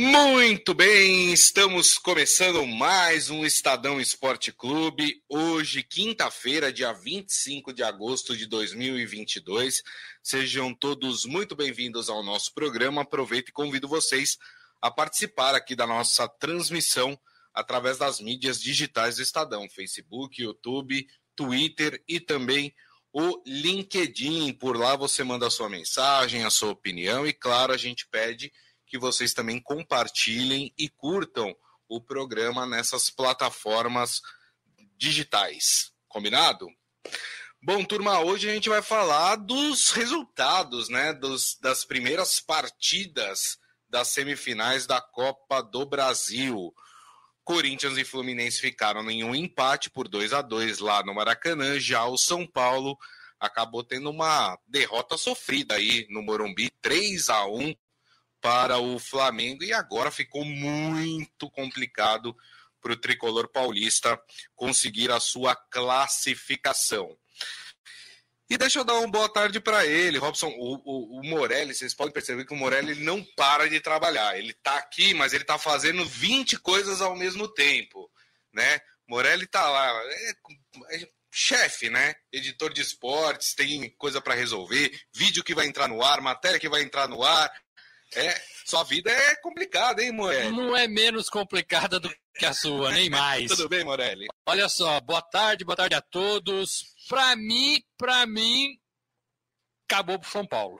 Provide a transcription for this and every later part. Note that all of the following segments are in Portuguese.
Muito bem, estamos começando mais um Estadão Esporte Clube. Hoje, quinta-feira, dia 25 de agosto de 2022. Sejam todos muito bem-vindos ao nosso programa. Aproveito e convido vocês a participar aqui da nossa transmissão através das mídias digitais do Estadão: Facebook, YouTube, Twitter e também o LinkedIn. Por lá você manda a sua mensagem, a sua opinião e, claro, a gente pede que vocês também compartilhem e curtam o programa nessas plataformas digitais. Combinado? Bom, turma, hoje a gente vai falar dos resultados, né, dos, das primeiras partidas das semifinais da Copa do Brasil. Corinthians e Fluminense ficaram em um empate por 2 a 2 lá no Maracanã. Já o São Paulo acabou tendo uma derrota sofrida aí no Morumbi, 3 a 1 para o Flamengo e agora ficou muito complicado para o tricolor paulista conseguir a sua classificação. E deixa eu dar uma boa tarde para ele, Robson. O, o, o, Morelli, vocês podem perceber que o Morelli não para de trabalhar. Ele está aqui, mas ele está fazendo 20 coisas ao mesmo tempo, né? Morelli está lá, é, é chefe, né? Editor de esportes, tem coisa para resolver, vídeo que vai entrar no ar, matéria que vai entrar no ar, é, sua vida é complicada, hein, Morelli? Não é menos complicada do que a sua, nem mais. Tudo bem, Morelli? Olha só, boa tarde, boa tarde a todos. Para mim, para mim, acabou pro São Paulo.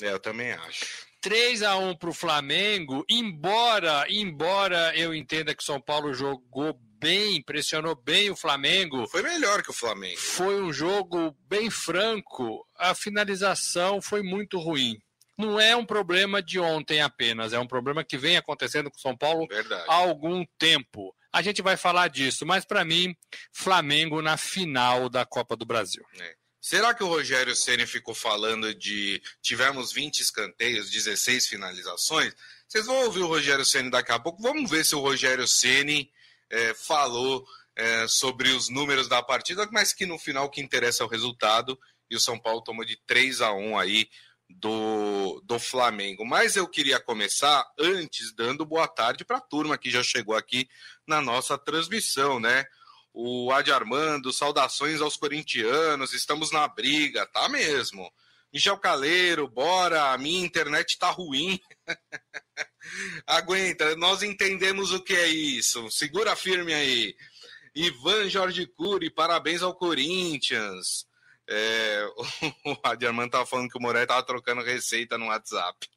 É, eu também acho. 3 a 1 para o Flamengo, embora, embora eu entenda que o São Paulo jogou bem, pressionou bem o Flamengo. Foi melhor que o Flamengo. Foi um jogo bem franco. A finalização foi muito ruim não é um problema de ontem apenas, é um problema que vem acontecendo com São Paulo Verdade. há algum tempo. A gente vai falar disso, mas para mim, Flamengo na final da Copa do Brasil. É. Será que o Rogério Ceni ficou falando de tivemos 20 escanteios, 16 finalizações? Vocês vão ouvir o Rogério Ceni daqui a pouco. Vamos ver se o Rogério Ceni é, falou é, sobre os números da partida, mas que no final o que interessa é o resultado. E o São Paulo tomou de 3 a 1 aí do, do Flamengo. Mas eu queria começar antes dando boa tarde para a turma que já chegou aqui na nossa transmissão, né? O Adi Armando, saudações aos corintianos, estamos na briga, tá mesmo. Michel Caleiro, bora, a minha internet tá ruim. Aguenta, nós entendemos o que é isso. Segura firme aí. Ivan Jorge Cury, parabéns ao Corinthians. É, o Adiamante tava falando que o Morelli tava trocando receita no WhatsApp.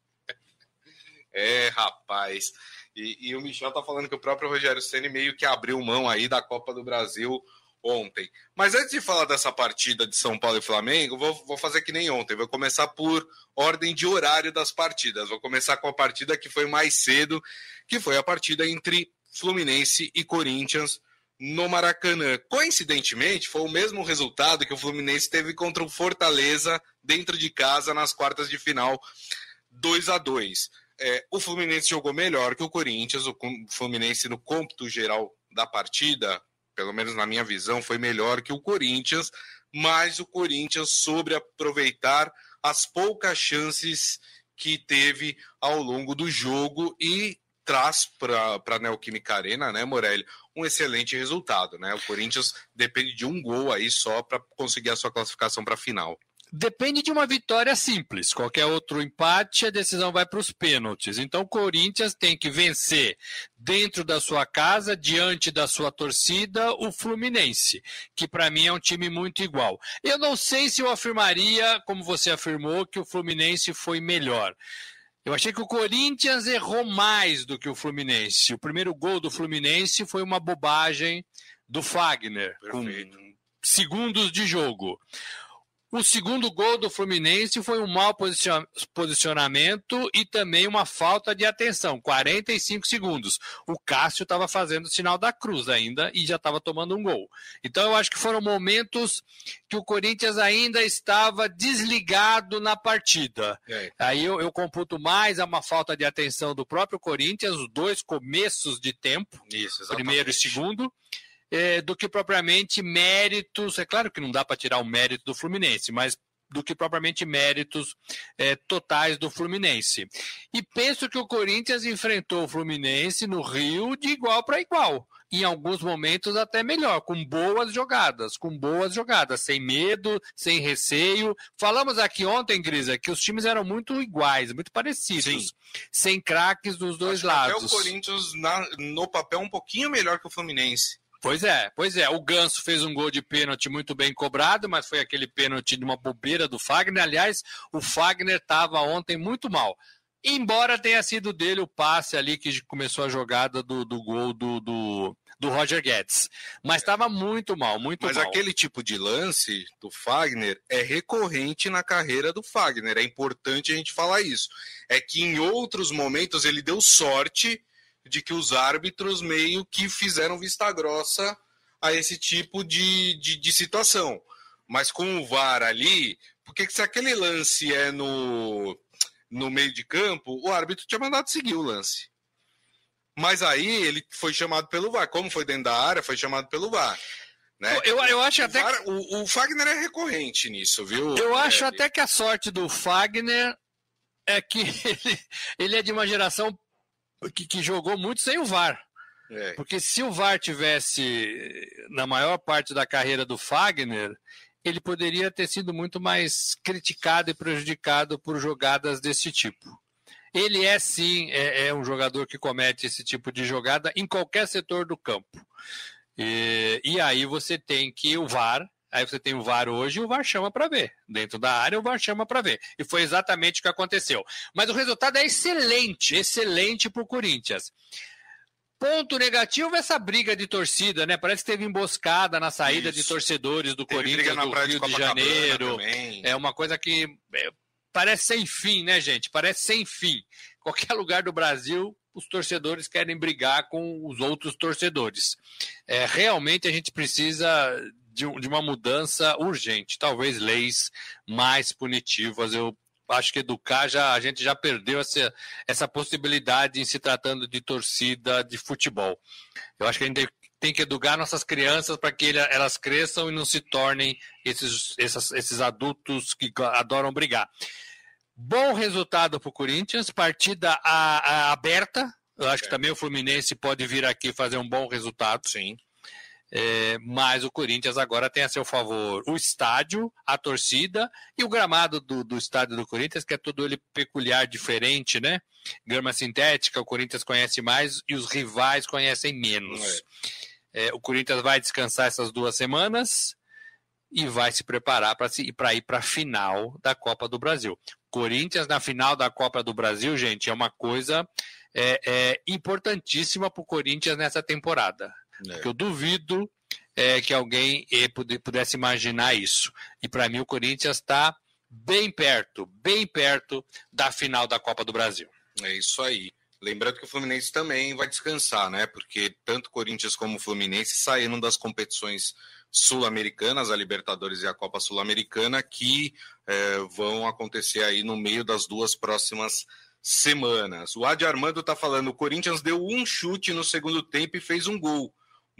É, rapaz. E, e, o Michel tá falando que o próprio Rogério Ceni meio que abriu mão aí da Copa do Brasil ontem. Mas antes de falar dessa partida de São Paulo e Flamengo, vou, vou fazer que nem ontem. Vou começar por ordem de horário das partidas. Vou começar com a partida que foi mais cedo, que foi a partida entre Fluminense e Corinthians no Maracanã. Coincidentemente, foi o mesmo resultado que o Fluminense teve contra o Fortaleza dentro de casa nas quartas de final, 2 a 2 é, O Fluminense jogou melhor que o Corinthians, o Fluminense no cômputo geral da partida, pelo menos na minha visão, foi melhor que o Corinthians, mas o Corinthians soube aproveitar as poucas chances que teve ao longo do jogo e traz para a Neoquímica Arena, né, Morelli, um excelente resultado, né? O Corinthians depende de um gol aí só para conseguir a sua classificação para a final. Depende de uma vitória simples. Qualquer outro empate, a decisão vai para os pênaltis. Então, o Corinthians tem que vencer dentro da sua casa, diante da sua torcida, o Fluminense, que para mim é um time muito igual. Eu não sei se eu afirmaria, como você afirmou, que o Fluminense foi melhor. Eu achei que o Corinthians errou mais do que o Fluminense. O primeiro gol do Fluminense foi uma bobagem do Fagner, Perfeito. com segundos de jogo. O segundo gol do Fluminense foi um mau posicionamento e também uma falta de atenção, 45 segundos. O Cássio estava fazendo o sinal da cruz ainda e já estava tomando um gol. Então eu acho que foram momentos que o Corinthians ainda estava desligado na partida. É. Aí eu, eu computo mais a uma falta de atenção do próprio Corinthians, os dois começos de tempo, Isso, primeiro e segundo é, do que propriamente méritos. É claro que não dá para tirar o mérito do Fluminense, mas do que propriamente méritos é, totais do Fluminense. E penso que o Corinthians enfrentou o Fluminense no Rio de igual para igual. Em alguns momentos até melhor, com boas jogadas, com boas jogadas, sem medo, sem receio. Falamos aqui ontem, Grisa, que os times eram muito iguais, muito parecidos, Sim. sem craques dos dois Acho lados. Até o Corinthians na, no papel um pouquinho melhor que o Fluminense. Pois é, pois é. O Ganso fez um gol de pênalti muito bem cobrado, mas foi aquele pênalti de uma bobeira do Fagner. Aliás, o Fagner estava ontem muito mal. Embora tenha sido dele o passe ali que começou a jogada do, do gol do, do, do Roger Guedes. Mas estava muito mal, muito mas mal. Mas aquele tipo de lance do Fagner é recorrente na carreira do Fagner. É importante a gente falar isso. É que em outros momentos ele deu sorte de que os árbitros meio que fizeram vista grossa a esse tipo de, de, de situação. Mas com o VAR ali, porque se aquele lance é no, no meio de campo, o árbitro tinha mandado seguir o lance. Mas aí ele foi chamado pelo VAR. Como foi dentro da área, foi chamado pelo VAR. Né? Eu, eu acho o até VAR, que... o, o, Fagner é recorrente nisso, viu? Eu acho é, até que a sorte do Fagner é que ele, ele é de uma geração que, que jogou muito sem o VAR. É. Porque se o VAR tivesse na maior parte da carreira do Fagner, ele poderia ter sido muito mais criticado e prejudicado por jogadas desse tipo. Ele é sim é, é um jogador que comete esse tipo de jogada em qualquer setor do campo. E, e aí você tem que o VAR Aí você tem o VAR hoje e o VAR chama para ver. Dentro da área, o VAR chama para ver. E foi exatamente o que aconteceu. Mas o resultado é excelente, excelente para o Corinthians. Ponto negativo essa briga de torcida, né? Parece que teve emboscada na saída Isso. de torcedores do teve Corinthians do Rio de, de Janeiro. É uma coisa que é, parece sem fim, né, gente? Parece sem fim. Qualquer lugar do Brasil, os torcedores querem brigar com os outros torcedores. É, realmente a gente precisa de, de uma mudança urgente, talvez leis mais punitivas. Eu acho que educar já a gente já perdeu essa, essa possibilidade em se tratando de torcida de futebol. Eu acho que a gente tem que educar nossas crianças para que elas cresçam e não se tornem esses, esses, esses adultos que adoram brigar. Bom resultado para o Corinthians, partida a, a aberta. Eu acho é. que também o Fluminense pode vir aqui fazer um bom resultado. Sim. É, mas o Corinthians agora tem a seu favor o estádio, a torcida e o gramado do, do estádio do Corinthians, que é todo ele peculiar, diferente, né? Grama sintética, o Corinthians conhece mais e os rivais conhecem menos. É. É, o Corinthians vai descansar essas duas semanas e vai se preparar para ir para a final da Copa do Brasil. Corinthians na final da Copa do Brasil, gente, é uma coisa é, é importantíssima para o Corinthians nessa temporada. É. eu duvido é, que alguém é, pudesse imaginar isso. E para mim o Corinthians está bem perto, bem perto da final da Copa do Brasil. É isso aí. Lembrando que o Fluminense também vai descansar, né? Porque tanto Corinthians como o Fluminense saíram das competições sul-americanas, a Libertadores e a Copa Sul-Americana, que é, vão acontecer aí no meio das duas próximas semanas. O Adi Armando está falando: o Corinthians deu um chute no segundo tempo e fez um gol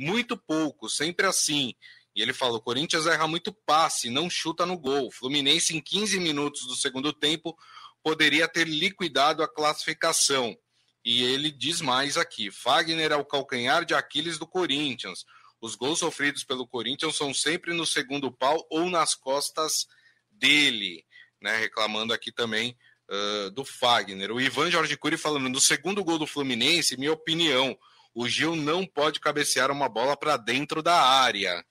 muito pouco, sempre assim. E ele fala: o Corinthians erra muito passe, não chuta no gol. Fluminense, em 15 minutos do segundo tempo, poderia ter liquidado a classificação. E ele diz mais aqui: Fagner é o calcanhar de Aquiles do Corinthians. Os gols sofridos pelo Corinthians são sempre no segundo pau ou nas costas dele, né? Reclamando aqui também uh, do Fagner. O Ivan Jorge Cury falando: no segundo gol do Fluminense, minha opinião, o Gil não pode cabecear uma bola para dentro da área.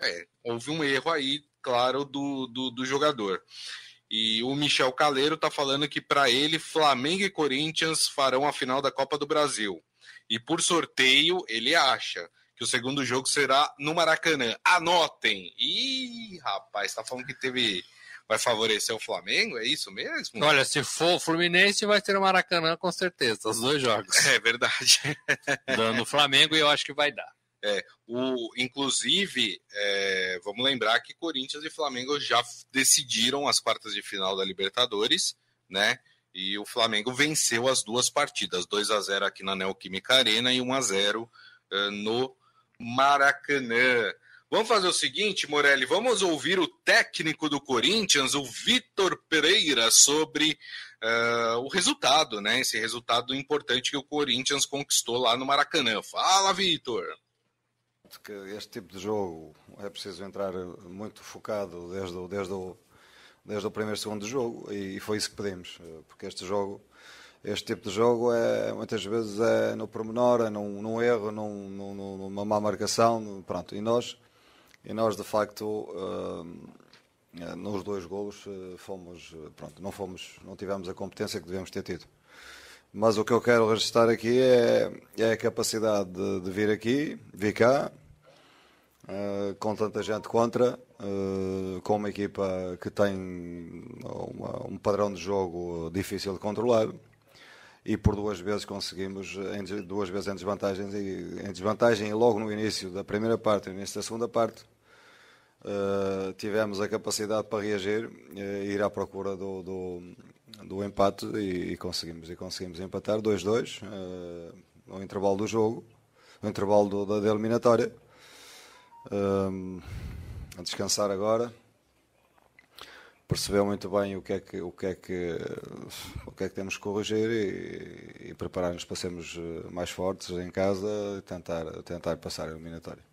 É, houve um erro aí, claro, do, do, do jogador. E o Michel Caleiro está falando que para ele Flamengo e Corinthians farão a final da Copa do Brasil. E por sorteio, ele acha que o segundo jogo será no Maracanã. Anotem! Ih, rapaz, está falando que teve vai favorecer o Flamengo? É isso mesmo? Olha, se for o Fluminense, vai ter o Maracanã com certeza, os dois jogos. É verdade. Dando o Flamengo e eu acho que vai dar. É, o, inclusive, é, vamos lembrar que Corinthians e Flamengo já decidiram as quartas de final da Libertadores, né? E o Flamengo venceu as duas partidas, 2 a 0 aqui na Neoquímica Arena e 1 a 0 uh, no Maracanã. Vamos fazer o seguinte, Morelli, vamos ouvir o técnico do Corinthians, o Vitor Pereira, sobre uh, o resultado, né? Esse resultado importante que o Corinthians conquistou lá no Maracanã. Fala, Vitor! Este tipo de jogo é preciso entrar muito focado desde o, desde o, desde o primeiro segundo jogo e foi isso que pedimos, porque este jogo este tipo de jogo é muitas vezes é no pormenor, é num, num erro, num, num, numa má marcação, pronto. E nós, e nós de facto, uh, nos dois golos uh, fomos, pronto, não fomos, não tivemos a competência que devemos ter tido. Mas o que eu quero registrar aqui é, é a capacidade de, de vir aqui, vir cá, com tanta gente contra, com uma equipa que tem uma, um padrão de jogo difícil de controlar e por duas vezes conseguimos, duas vezes em desvantagem, em desvantagem e logo no início da primeira parte e no início da segunda parte, uh, tivemos a capacidade para reagir uh, ir à procura do, do, do empate e, e, conseguimos, e conseguimos empatar 2-2 uh, no intervalo do jogo, no intervalo do, da, da eliminatória. Uh, a descansar agora percebeu muito bem o que é que, o que, é que, o que, é que temos que corrigir e, e preparar-nos para sermos mais fortes em casa e tentar, tentar passar a eliminatória.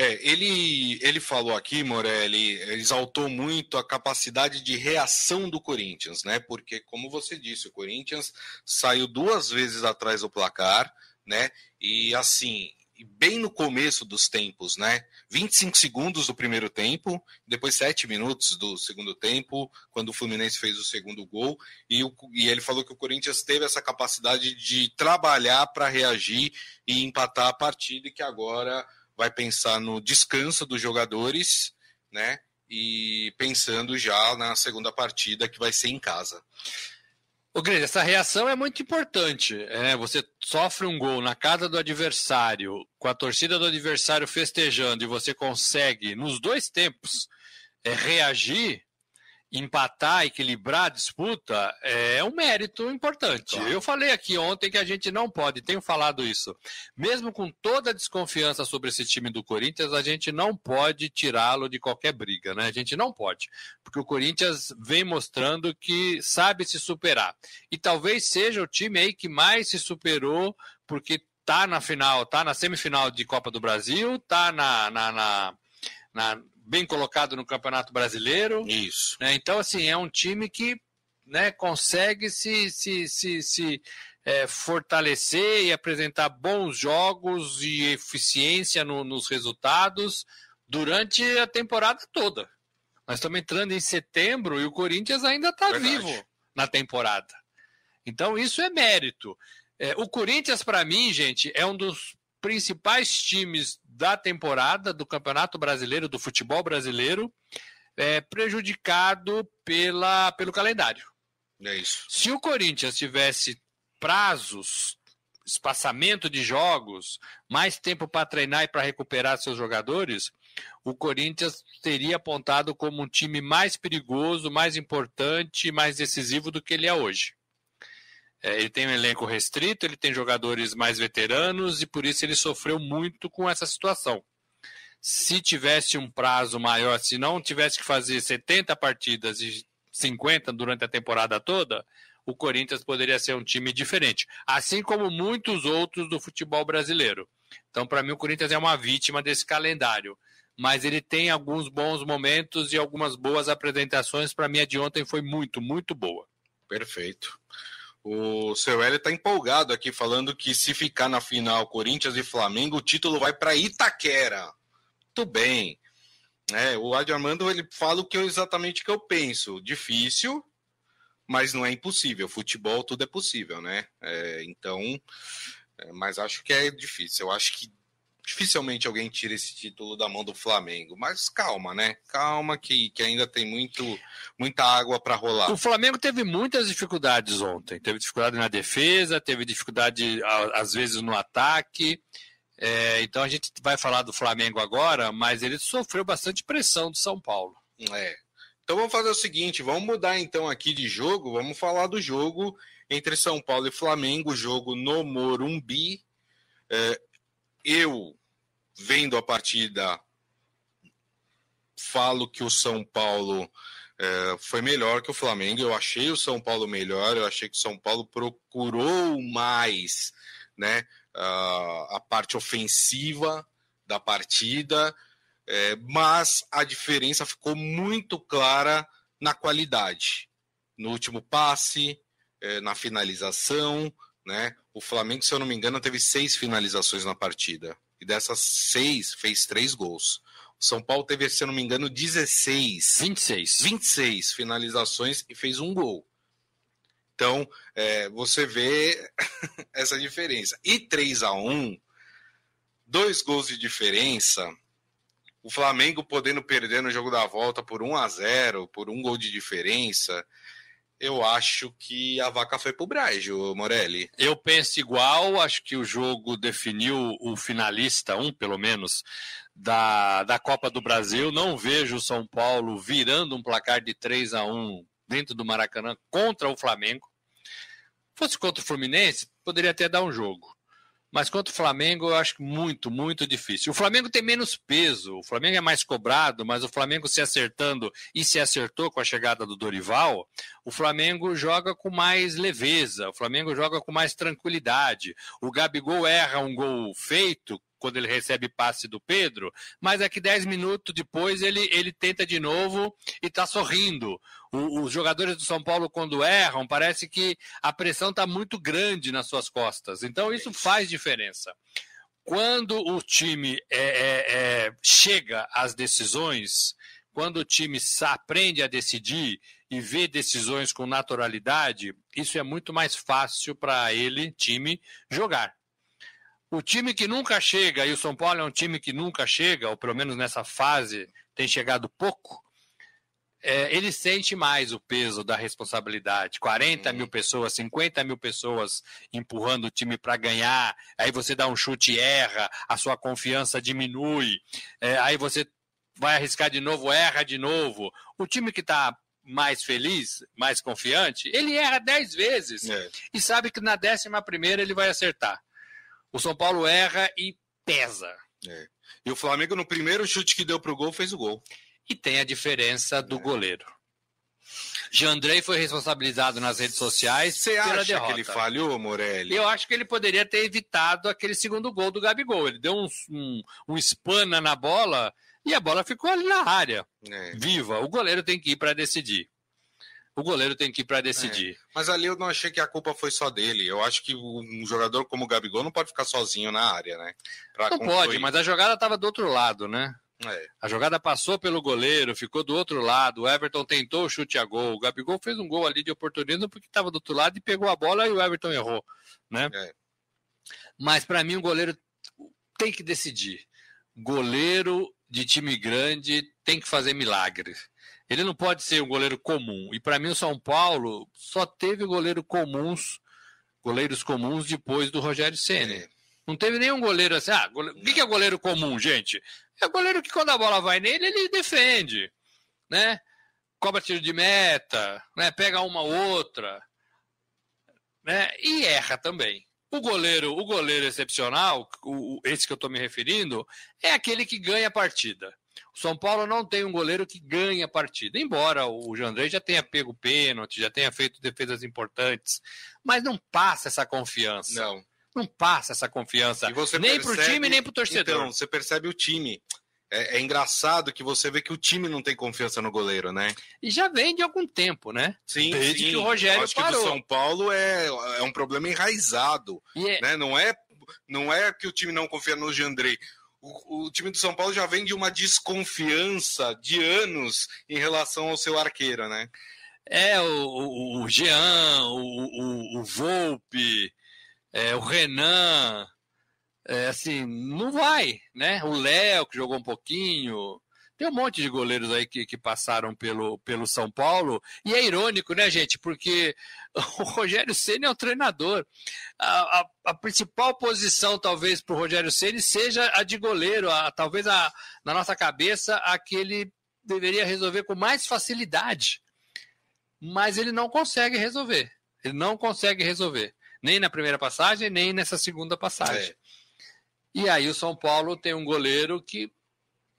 É, ele, ele falou aqui, Morelli, exaltou muito a capacidade de reação do Corinthians, né? Porque, como você disse, o Corinthians saiu duas vezes atrás do placar, né? E assim, bem no começo dos tempos, né? 25 segundos do primeiro tempo, depois 7 minutos do segundo tempo, quando o Fluminense fez o segundo gol, e, o, e ele falou que o Corinthians teve essa capacidade de trabalhar para reagir e empatar a partida, e que agora vai pensar no descanso dos jogadores, né? E pensando já na segunda partida que vai ser em casa. O Grande, essa reação é muito importante. É, você sofre um gol na casa do adversário, com a torcida do adversário festejando, e você consegue, nos dois tempos, é, reagir empatar, equilibrar a disputa é um mérito importante. Claro. Eu falei aqui ontem que a gente não pode, tenho falado isso, mesmo com toda a desconfiança sobre esse time do Corinthians, a gente não pode tirá-lo de qualquer briga, né? A gente não pode, porque o Corinthians vem mostrando que sabe se superar. E talvez seja o time aí que mais se superou, porque tá na final, tá na semifinal de Copa do Brasil, tá na, na, na, na bem colocado no Campeonato Brasileiro. Isso. Né? Então, assim, é um time que né, consegue se, se, se, se é, fortalecer e apresentar bons jogos e eficiência no, nos resultados durante a temporada toda. Nós estamos entrando em setembro e o Corinthians ainda está vivo na temporada. Então, isso é mérito. É, o Corinthians, para mim, gente, é um dos principais times da temporada do Campeonato Brasileiro, do futebol brasileiro, é, prejudicado pela, pelo calendário. É isso. Se o Corinthians tivesse prazos, espaçamento de jogos, mais tempo para treinar e para recuperar seus jogadores, o Corinthians teria apontado como um time mais perigoso, mais importante, mais decisivo do que ele é hoje. É, ele tem um elenco restrito, ele tem jogadores mais veteranos e por isso ele sofreu muito com essa situação. Se tivesse um prazo maior, se não tivesse que fazer 70 partidas e 50 durante a temporada toda, o Corinthians poderia ser um time diferente, assim como muitos outros do futebol brasileiro. Então, para mim, o Corinthians é uma vítima desse calendário, mas ele tem alguns bons momentos e algumas boas apresentações. Para mim, a de ontem foi muito, muito boa. Perfeito. O seu Hélio está empolgado aqui, falando que se ficar na final Corinthians e Flamengo, o título vai para Itaquera. Muito bem. É, o Adi Armando ele fala o que eu, exatamente que eu penso. Difícil, mas não é impossível. Futebol tudo é possível, né? É, então, é, mas acho que é difícil. Eu acho que dificilmente alguém tira esse título da mão do Flamengo. Mas calma, né? Calma que, que ainda tem muito, muita água para rolar. O Flamengo teve muitas dificuldades ontem. Teve dificuldade na defesa, teve dificuldade às vezes no ataque. É, então a gente vai falar do Flamengo agora, mas ele sofreu bastante pressão do São Paulo. É. Então vamos fazer o seguinte, vamos mudar então aqui de jogo, vamos falar do jogo entre São Paulo e Flamengo, jogo no Morumbi. É, eu vendo a partida, falo que o São Paulo é, foi melhor que o Flamengo. Eu achei o São Paulo melhor, eu achei que o São Paulo procurou mais né, a, a parte ofensiva da partida, é, mas a diferença ficou muito clara na qualidade. No último passe, é, na finalização, né? O Flamengo, se eu não me engano, teve seis finalizações na partida. E dessas seis, fez três gols. O São Paulo teve, se eu não me engano, 16. 26. 26 finalizações e fez um gol. Então, é, você vê essa diferença. E 3 a 1 dois gols de diferença. O Flamengo podendo perder no jogo da volta por 1 a 0 por um gol de diferença. Eu acho que a vaca foi pro Brejo, Morelli. Eu penso igual, acho que o jogo definiu o finalista, um pelo menos, da, da Copa do Brasil. Não vejo o São Paulo virando um placar de 3 a 1 dentro do Maracanã contra o Flamengo. Fosse contra o Fluminense, poderia até dar um jogo. Mas contra o Flamengo, eu acho muito, muito difícil. O Flamengo tem menos peso, o Flamengo é mais cobrado, mas o Flamengo se acertando e se acertou com a chegada do Dorival, o Flamengo joga com mais leveza, o Flamengo joga com mais tranquilidade. O Gabigol erra um gol feito quando ele recebe passe do Pedro, mas é que 10 minutos depois ele, ele tenta de novo e está sorrindo. O, os jogadores do São Paulo, quando erram, parece que a pressão está muito grande nas suas costas. Então, isso faz diferença. Quando o time é, é, é, chega às decisões, quando o time aprende a decidir e vê decisões com naturalidade, isso é muito mais fácil para ele, time, jogar. O time que nunca chega, e o São Paulo é um time que nunca chega, ou pelo menos nessa fase tem chegado pouco, é, ele sente mais o peso da responsabilidade. 40 hum. mil pessoas, 50 mil pessoas empurrando o time para ganhar, aí você dá um chute e erra, a sua confiança diminui, é, aí você vai arriscar de novo, erra de novo. O time que está mais feliz, mais confiante, ele erra 10 vezes é. e sabe que na décima primeira ele vai acertar. O São Paulo erra e pesa. É. E o Flamengo, no primeiro chute que deu para o gol, fez o gol. E tem a diferença do é. goleiro. Jandrei foi responsabilizado nas redes sociais Você pela acha derrota. que ele falhou, Morelli? Eu acho que ele poderia ter evitado aquele segundo gol do Gabigol. Ele deu um, um, um espana na bola e a bola ficou ali na área, é. viva. O goleiro tem que ir para decidir o goleiro tem que ir para decidir. É, mas ali eu não achei que a culpa foi só dele. Eu acho que um jogador como o Gabigol não pode ficar sozinho na área, né? Pra não concluir. pode, mas a jogada estava do outro lado, né? É. A jogada passou pelo goleiro, ficou do outro lado. O Everton tentou o chute a gol. O Gabigol fez um gol ali de oportunismo porque estava do outro lado e pegou a bola e o Everton errou, né? É. Mas para mim o goleiro tem que decidir. Goleiro de time grande tem que fazer milagres. Ele não pode ser um goleiro comum. E para mim o São Paulo só teve goleiro comuns, goleiros comuns depois do Rogério Ceni. É. Não teve nenhum goleiro assim. Ah, goleiro... o que é goleiro comum, gente? É goleiro que quando a bola vai nele, ele defende, né? Cobra tiro de meta, né? Pega uma outra, né? E erra também. O goleiro, o goleiro excepcional, o, esse que eu estou me referindo, é aquele que ganha a partida. O São Paulo não tem um goleiro que ganha a partida, embora o Jandrei já tenha pego pênalti, já tenha feito defesas importantes, mas não passa essa confiança. Não. Não passa essa confiança. nem para o time, nem para o torcedor. Então, você percebe o time. É, é, engraçado que você vê que o time não tem confiança no goleiro, né? E já vem de algum tempo, né? Sim, Desde sim. que o Rogério acho parou. que do São Paulo é, é um problema enraizado, é... né? Não é não é que o time não confia no Jandrei o, o, time do São Paulo já vem de uma desconfiança de anos em relação ao seu arqueiro, né? É, o, o, o Jean, o, o, o Volpe, é, o Renan, é, assim, não vai, né? O Léo, que jogou um pouquinho, tem um monte de goleiros aí que, que passaram pelo, pelo São Paulo. E é irônico, né, gente? Porque o Rogério Ceni é o treinador. A, a, a principal posição, talvez, para o Rogério Ceni seja a de goleiro. A, talvez a, na nossa cabeça, a que ele deveria resolver com mais facilidade. Mas ele não consegue resolver. Ele não consegue resolver. Nem na primeira passagem, nem nessa segunda passagem. É. E aí o São Paulo tem um goleiro que,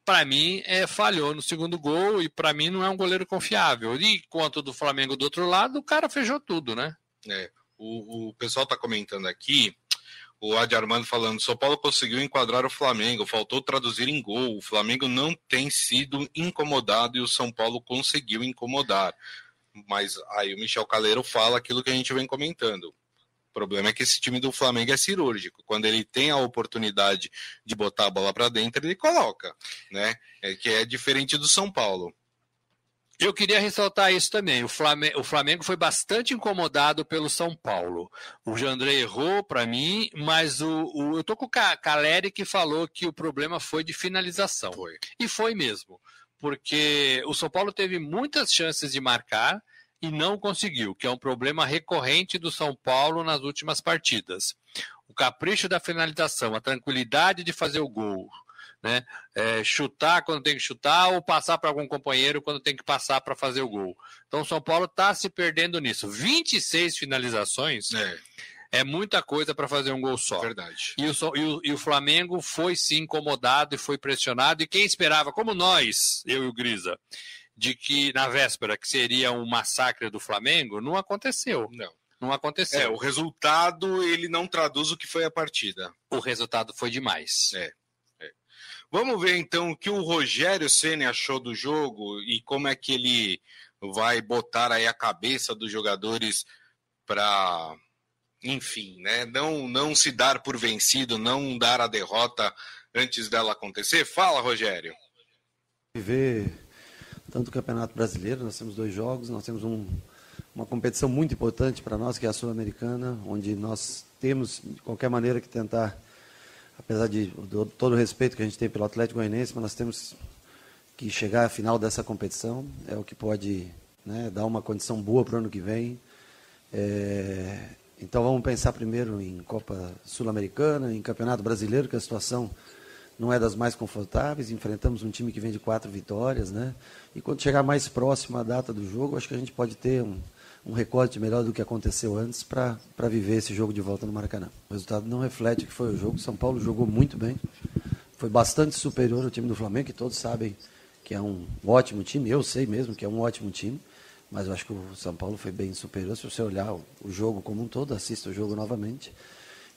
para mim, é, falhou no segundo gol e para mim não é um goleiro confiável. E quanto do Flamengo do outro lado, o cara fechou tudo, né? É, o, o pessoal está comentando aqui o Adi Armando falando, São Paulo conseguiu enquadrar o Flamengo, faltou traduzir em gol. O Flamengo não tem sido incomodado e o São Paulo conseguiu incomodar. Mas aí o Michel Caleiro fala aquilo que a gente vem comentando. O problema é que esse time do Flamengo é cirúrgico. Quando ele tem a oportunidade de botar a bola para dentro, ele coloca, né? É que é diferente do São Paulo. Eu queria ressaltar isso também. O Flamengo, o Flamengo foi bastante incomodado pelo São Paulo. O Jandré errou para mim, mas o, o, eu tô com o Caleri que falou que o problema foi de finalização. Foi. E foi mesmo. Porque o São Paulo teve muitas chances de marcar e não conseguiu, que é um problema recorrente do São Paulo nas últimas partidas. O capricho da finalização, a tranquilidade de fazer o gol, né? É, chutar quando tem que chutar ou passar para algum companheiro quando tem que passar para fazer o gol. Então o São Paulo está se perdendo nisso. 26 finalizações é, é muita coisa para fazer um gol só. Verdade. E o, e, o, e o Flamengo foi se incomodado e foi pressionado. E quem esperava, como nós, eu e o Grisa, de que na véspera que seria um massacre do Flamengo, não aconteceu. Não. Não aconteceu. É, o resultado ele não traduz o que foi a partida. O resultado foi demais. É. Vamos ver então o que o Rogério Ceni achou do jogo e como é que ele vai botar aí a cabeça dos jogadores para, enfim, né, não não se dar por vencido, não dar a derrota antes dela acontecer. Fala, Rogério. Ver tanto o Campeonato Brasileiro, nós temos dois jogos, nós temos um, uma competição muito importante para nós, que é a Sul-Americana, onde nós temos, de qualquer maneira, que tentar apesar de todo o respeito que a gente tem pelo Atlético Goianiense, mas nós temos que chegar à final dessa competição, é o que pode né, dar uma condição boa para o ano que vem. É, então vamos pensar primeiro em Copa Sul-Americana, em Campeonato Brasileiro, que a situação não é das mais confortáveis. Enfrentamos um time que vem de quatro vitórias, né? E quando chegar mais próximo à data do jogo, acho que a gente pode ter um, um recorte melhor do que aconteceu antes para viver esse jogo de volta no Maracanã. O resultado não reflete o que foi o jogo. São Paulo jogou muito bem, foi bastante superior ao time do Flamengo, que todos sabem que é um ótimo time. Eu sei mesmo que é um ótimo time, mas eu acho que o São Paulo foi bem superior. Se você olhar o, o jogo como um todo, assista o jogo novamente.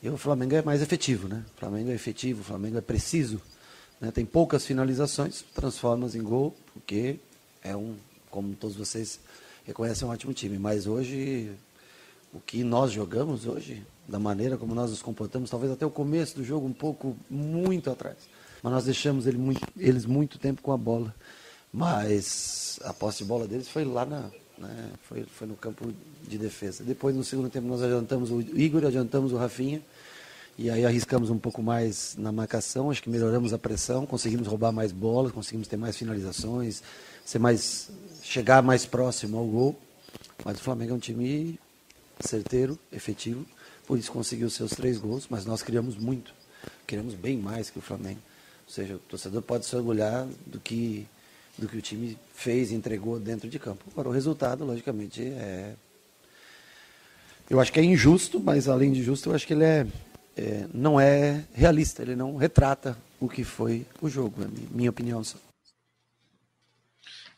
E o Flamengo é mais efetivo, né? O Flamengo é efetivo, o Flamengo é preciso. Né? Tem poucas finalizações, transforma em gol, porque é um, como todos vocês reconhece um ótimo time. Mas hoje, o que nós jogamos hoje, da maneira como nós nos comportamos, talvez até o começo do jogo um pouco muito atrás. Mas nós deixamos ele muito, eles muito tempo com a bola. Mas a posse de bola deles foi lá na, né, foi, foi no campo de defesa. Depois, no segundo tempo, nós adiantamos o Igor, adiantamos o Rafinha. E aí arriscamos um pouco mais na marcação, acho que melhoramos a pressão, conseguimos roubar mais bolas, conseguimos ter mais finalizações, ser mais chegar mais próximo ao gol. Mas o Flamengo é um time certeiro, efetivo, por isso conseguiu seus três gols, mas nós criamos muito, criamos bem mais que o Flamengo. Ou seja, o torcedor pode se orgulhar do que, do que o time fez entregou dentro de campo. Agora, o resultado, logicamente, é. Eu acho que é injusto, mas além de justo, eu acho que ele é, é não é realista, ele não retrata o que foi o jogo, é minha opinião só.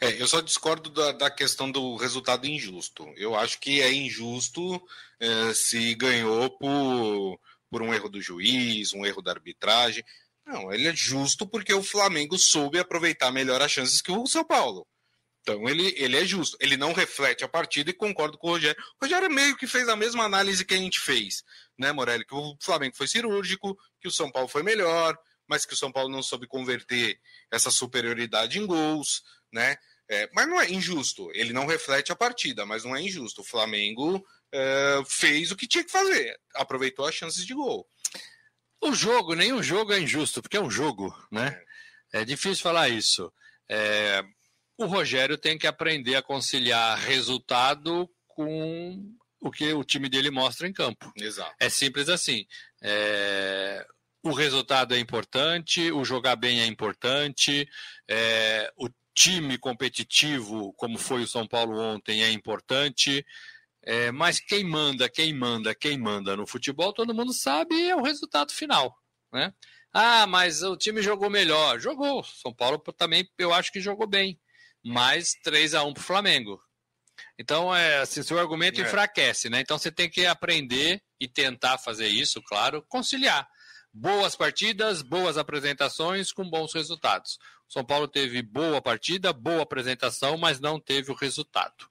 É, eu só discordo da, da, questão do resultado injusto. Eu acho que é injusto é, se ganhou por, por um erro do juiz, um erro da arbitragem. Não, ele é justo porque o Flamengo soube aproveitar melhor as chances que o São Paulo. Então ele, ele é justo. Ele não reflete a partida e concordo com o Rogério. O Rogério meio que fez a mesma análise que a gente fez, né, Morelli? Que o Flamengo foi cirúrgico, que o São Paulo foi melhor, mas que o São Paulo não soube converter essa superioridade em gols, né? É, mas não é injusto. Ele não reflete a partida, mas não é injusto. O Flamengo é, fez o que tinha que fazer, aproveitou as chances de gol. O jogo, nenhum jogo é injusto, porque é um jogo, né? É, difícil falar isso. É, o Rogério tem que aprender a conciliar resultado com o que o time dele mostra em campo. Exato. É simples assim. É, o resultado é importante, o jogar bem é importante, é, o time competitivo, como foi o São Paulo ontem, é importante. É, mas quem manda, quem manda, quem manda no futebol, todo mundo sabe, é o resultado final. Né? Ah, mas o time jogou melhor. Jogou. São Paulo também eu acho que jogou bem. Mais 3 a 1 para o Flamengo. Então, é, assim, seu argumento é. enfraquece, né? Então você tem que aprender e tentar fazer isso, claro, conciliar. Boas partidas, boas apresentações com bons resultados. São Paulo teve boa partida, boa apresentação, mas não teve o resultado.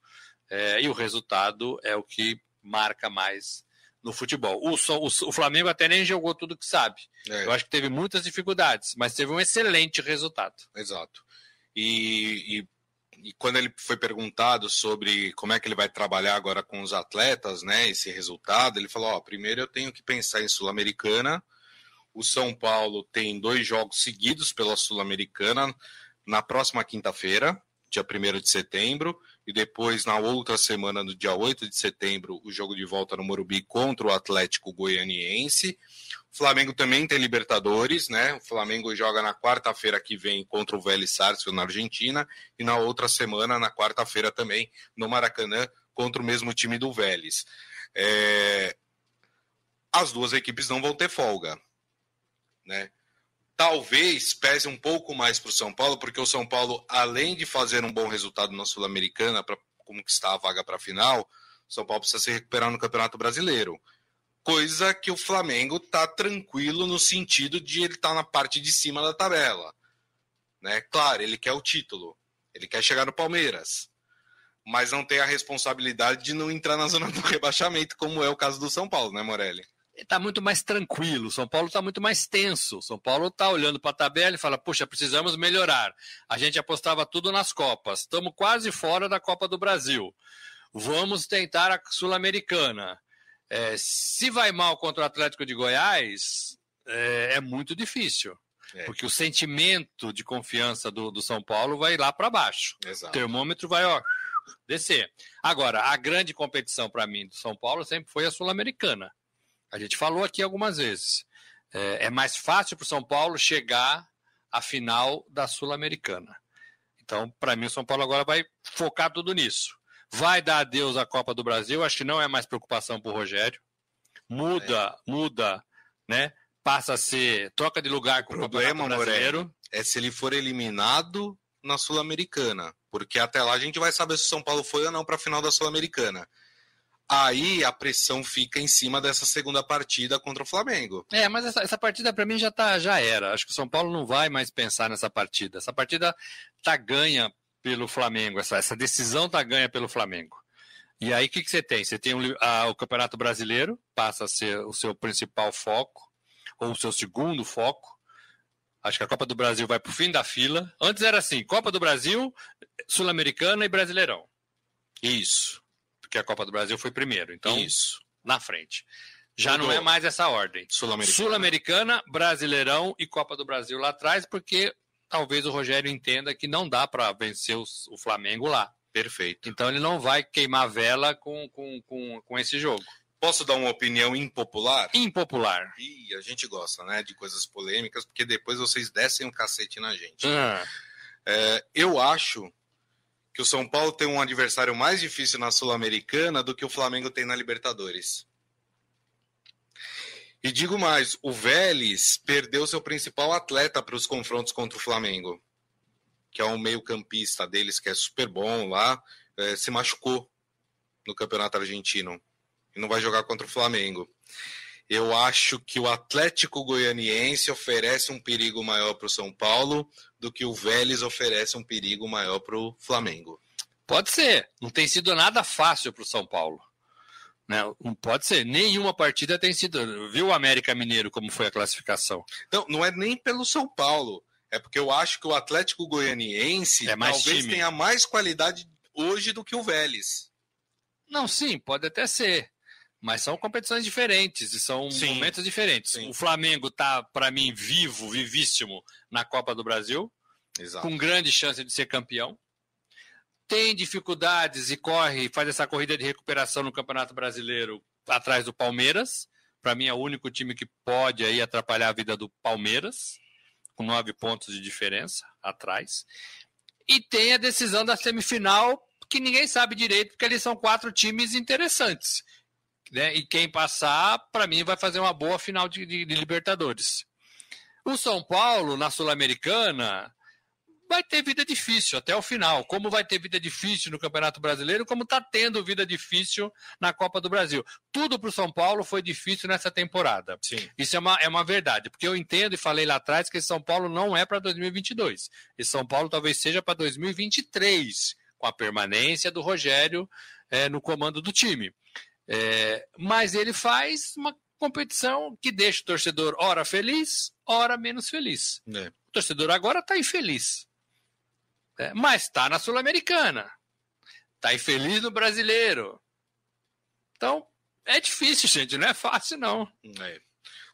É, e o resultado é o que marca mais no futebol. O, o, o, Flamengo até nem jogou tudo que sabe. É. Eu acho que teve muitas dificuldades, mas teve um excelente resultado. Exato. E, e e quando ele foi perguntado sobre como é que ele vai trabalhar agora com os atletas, né, esse resultado, ele falou: ó, primeiro eu tenho que pensar em Sul-Americana. O São Paulo tem dois jogos seguidos pela Sul-Americana na próxima quinta-feira, dia 1 de setembro, e depois na outra semana, no dia 8 de setembro, o jogo de volta no Morumbi contra o Atlético Goianiense. O Flamengo também tem Libertadores, né? O Flamengo joga na quarta-feira que vem contra o Vélez Sarsfield na Argentina e na outra semana, na quarta-feira também, no Maracanã, contra o mesmo time do Vélez. É... As duas equipes não vão ter folga, né? Talvez pese um pouco mais para o São Paulo, porque o São Paulo, além de fazer um bom resultado na Sul-Americana para conquistar a vaga para a final, o São Paulo precisa se recuperar no Campeonato Brasileiro coisa que o Flamengo tá tranquilo no sentido de ele estar tá na parte de cima da tabela. Né? Claro, ele quer o título, ele quer chegar no Palmeiras, mas não tem a responsabilidade de não entrar na zona do rebaixamento, como é o caso do São Paulo, né, Morelli? Está muito mais tranquilo, São Paulo está muito mais tenso. São Paulo está olhando para a tabela e fala: puxa, precisamos melhorar. A gente apostava tudo nas Copas, estamos quase fora da Copa do Brasil. Vamos tentar a Sul-Americana. É, se vai mal contra o Atlético de Goiás, é, é muito difícil. É. Porque o sentimento de confiança do, do São Paulo vai lá para baixo. Exato. O termômetro vai ó, descer. Agora, a grande competição para mim do São Paulo sempre foi a Sul-Americana. A gente falou aqui algumas vezes. É, é mais fácil para o São Paulo chegar à final da Sul-Americana. Então, para mim, o São Paulo agora vai focar tudo nisso vai dar adeus à Copa do Brasil, acho que não é mais preocupação para o Rogério. Muda, é. muda, né? Passa a ser troca de lugar com o problema, brasileiro. é se ele for eliminado na Sul-Americana, porque até lá a gente vai saber se o São Paulo foi ou não para a final da Sul-Americana. Aí a pressão fica em cima dessa segunda partida contra o Flamengo. É, mas essa, essa partida para mim já tá, já era. Acho que o São Paulo não vai mais pensar nessa partida. Essa partida tá ganha pelo Flamengo, essa, essa decisão está ganha pelo Flamengo. E aí o que, que você tem? Você tem o, a, o Campeonato Brasileiro, passa a ser o seu principal foco, ou o seu segundo foco. Acho que a Copa do Brasil vai para o fim da fila. Antes era assim: Copa do Brasil, Sul-Americana e Brasileirão. Isso. Porque a Copa do Brasil foi primeiro. Então, isso. Na frente. Já Mudou. não é mais essa ordem. Sul-Americana, Sul Brasileirão e Copa do Brasil lá atrás, porque talvez o Rogério entenda que não dá para vencer os, o Flamengo lá. Perfeito. Então ele não vai queimar vela com, com, com, com esse jogo. Posso dar uma opinião impopular? Impopular. Ih, a gente gosta, né, de coisas polêmicas, porque depois vocês descem um cacete na gente. Ah. É, eu acho que o São Paulo tem um adversário mais difícil na Sul-Americana do que o Flamengo tem na Libertadores. E digo mais, o Vélez perdeu seu principal atleta para os confrontos contra o Flamengo, que é um meio-campista deles que é super bom lá, é, se machucou no Campeonato Argentino e não vai jogar contra o Flamengo. Eu acho que o Atlético Goianiense oferece um perigo maior para o São Paulo do que o Vélez oferece um perigo maior para o Flamengo. Pode ser. Não tem sido nada fácil para o São Paulo. Né? Não pode ser. Nenhuma partida tem sido. Viu o América Mineiro como foi a classificação? Então, não é nem pelo São Paulo. É porque eu acho que o Atlético Goianiense é talvez time. tenha mais qualidade hoje do que o Vélez. Não, sim, pode até ser. Mas são competições diferentes e são sim, momentos diferentes. Sim. O Flamengo está, para mim, vivo, vivíssimo na Copa do Brasil, Exato. com grande chance de ser campeão tem dificuldades e corre, faz essa corrida de recuperação no Campeonato Brasileiro atrás do Palmeiras. Para mim é o único time que pode aí atrapalhar a vida do Palmeiras, com nove pontos de diferença atrás. E tem a decisão da semifinal, que ninguém sabe direito, porque eles são quatro times interessantes. Né? E quem passar, para mim, vai fazer uma boa final de, de, de Libertadores. O São Paulo, na Sul-Americana, vai ter vida difícil até o final. Como vai ter vida difícil no Campeonato Brasileiro, como está tendo vida difícil na Copa do Brasil. Tudo para o São Paulo foi difícil nessa temporada. Sim. Isso é uma, é uma verdade, porque eu entendo e falei lá atrás que esse São Paulo não é para 2022. Esse São Paulo talvez seja para 2023, com a permanência do Rogério é, no comando do time. É, mas ele faz uma competição que deixa o torcedor ora feliz, ora menos feliz. É. O torcedor agora está infeliz. É, mas está na Sul-Americana. Está infeliz no brasileiro. Então, é difícil, gente. Não é fácil, não. É.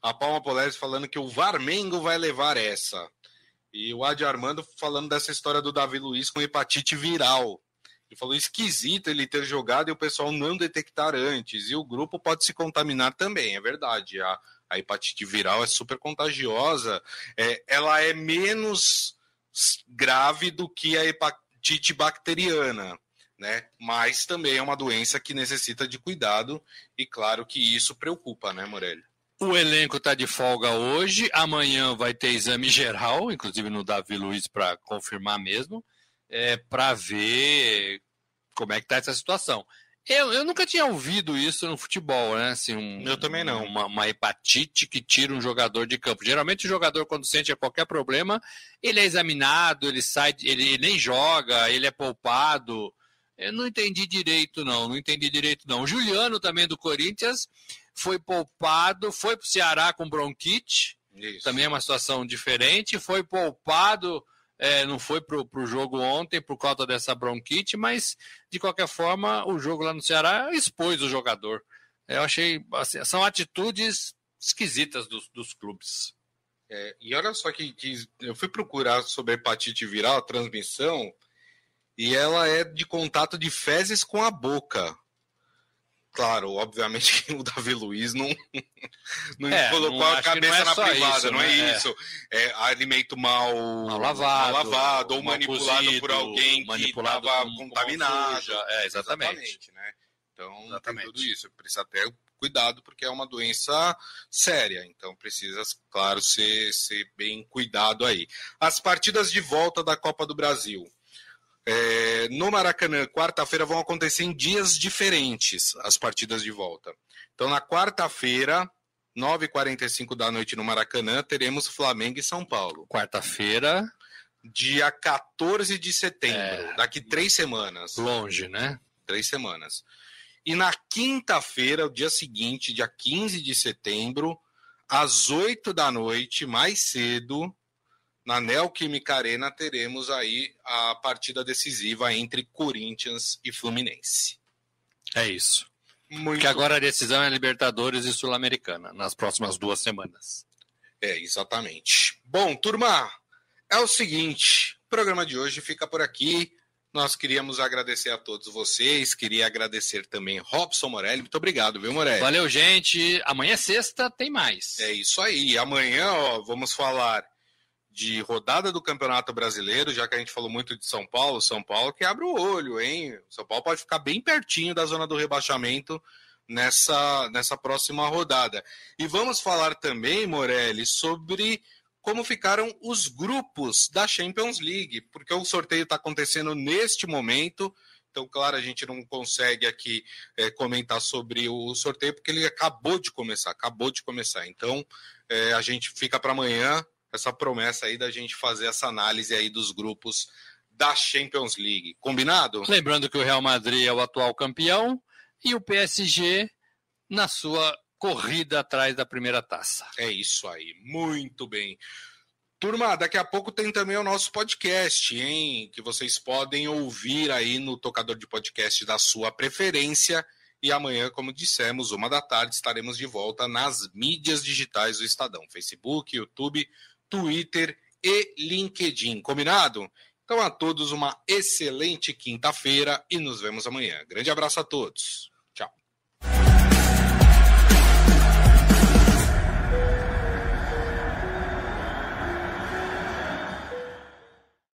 A Palma Polese falando que o Varmengo vai levar essa. E o Adi Armando falando dessa história do Davi Luiz com hepatite viral. Ele falou esquisito ele ter jogado e o pessoal não detectar antes. E o grupo pode se contaminar também, é verdade. A, a hepatite viral é super contagiosa. É, ela é menos grave do que a hepatite bacteriana, né? Mas também é uma doença que necessita de cuidado e claro que isso preocupa, né, Morelli? O elenco está de folga hoje, amanhã vai ter exame geral, inclusive no Davi Luiz para confirmar mesmo, é, para ver como é que está essa situação. Eu, eu nunca tinha ouvido isso no futebol, né? Assim, um, eu também não. Uma, uma, hepatite que tira um jogador de campo. Geralmente o jogador, quando sente qualquer problema, ele é examinado, ele sai, ele nem joga, ele é poupado. Eu não entendi direito, não. Não entendi direito, não. O Juliano também do Corinthians foi poupado, foi para o Ceará com bronquite. Isso. Também é uma situação diferente. Foi poupado é, não foi para o jogo ontem por causa dessa bronquite, mas de qualquer forma o jogo lá no Ceará expôs o jogador. Eu achei assim, são atitudes esquisitas dos, dos clubes. É, e olha só que, que, eu fui procurar sobre a hepatite viral, a transmissão, e ela é de contato de fezes com a boca. Claro, obviamente que o Davi Luiz não, não é, colocou não, a cabeça é na privada, isso, não é, né? isso. É alimento mal, mal lavado, mal lavado ou manipulado cozido, por alguém que estava contaminado. é, exatamente. exatamente né? Então, exatamente. tudo isso. Precisa ter cuidado, porque é uma doença séria. Então, precisa, claro, ser, ser bem cuidado aí. As partidas de volta da Copa do Brasil. É, no Maracanã, quarta-feira, vão acontecer em dias diferentes as partidas de volta. Então, na quarta-feira, 9h45 da noite no Maracanã, teremos Flamengo e São Paulo. Quarta-feira. Dia 14 de setembro, é... daqui três semanas. Longe, né? Três semanas. E na quinta-feira, o dia seguinte, dia 15 de setembro, às 8 da noite, mais cedo, na Neoquímica Arena teremos aí a partida decisiva entre Corinthians e Fluminense. É isso. Muito... Que agora a decisão é Libertadores e Sul-Americana, nas próximas duas semanas. É, exatamente. Bom, turma, é o seguinte: o programa de hoje fica por aqui. Nós queríamos agradecer a todos vocês, queria agradecer também Robson Morelli. Muito obrigado, viu, Morelli? Valeu, gente. Amanhã é sexta, tem mais. É isso aí. Amanhã, ó, vamos falar de rodada do Campeonato Brasileiro, já que a gente falou muito de São Paulo, São Paulo que abre o olho, hein? São Paulo pode ficar bem pertinho da zona do rebaixamento nessa, nessa próxima rodada. E vamos falar também, Morelli, sobre como ficaram os grupos da Champions League, porque o sorteio está acontecendo neste momento. Então, claro, a gente não consegue aqui é, comentar sobre o sorteio, porque ele acabou de começar, acabou de começar. Então, é, a gente fica para amanhã essa promessa aí da gente fazer essa análise aí dos grupos da Champions League. Combinado? Lembrando que o Real Madrid é o atual campeão e o PSG na sua corrida atrás da primeira taça. É isso aí, muito bem. Turma, daqui a pouco tem também o nosso podcast, hein? Que vocês podem ouvir aí no tocador de podcast da sua preferência. E amanhã, como dissemos, uma da tarde, estaremos de volta nas mídias digitais do Estadão: Facebook, YouTube, Twitter e LinkedIn. Combinado? Então, a todos uma excelente quinta-feira e nos vemos amanhã. Grande abraço a todos.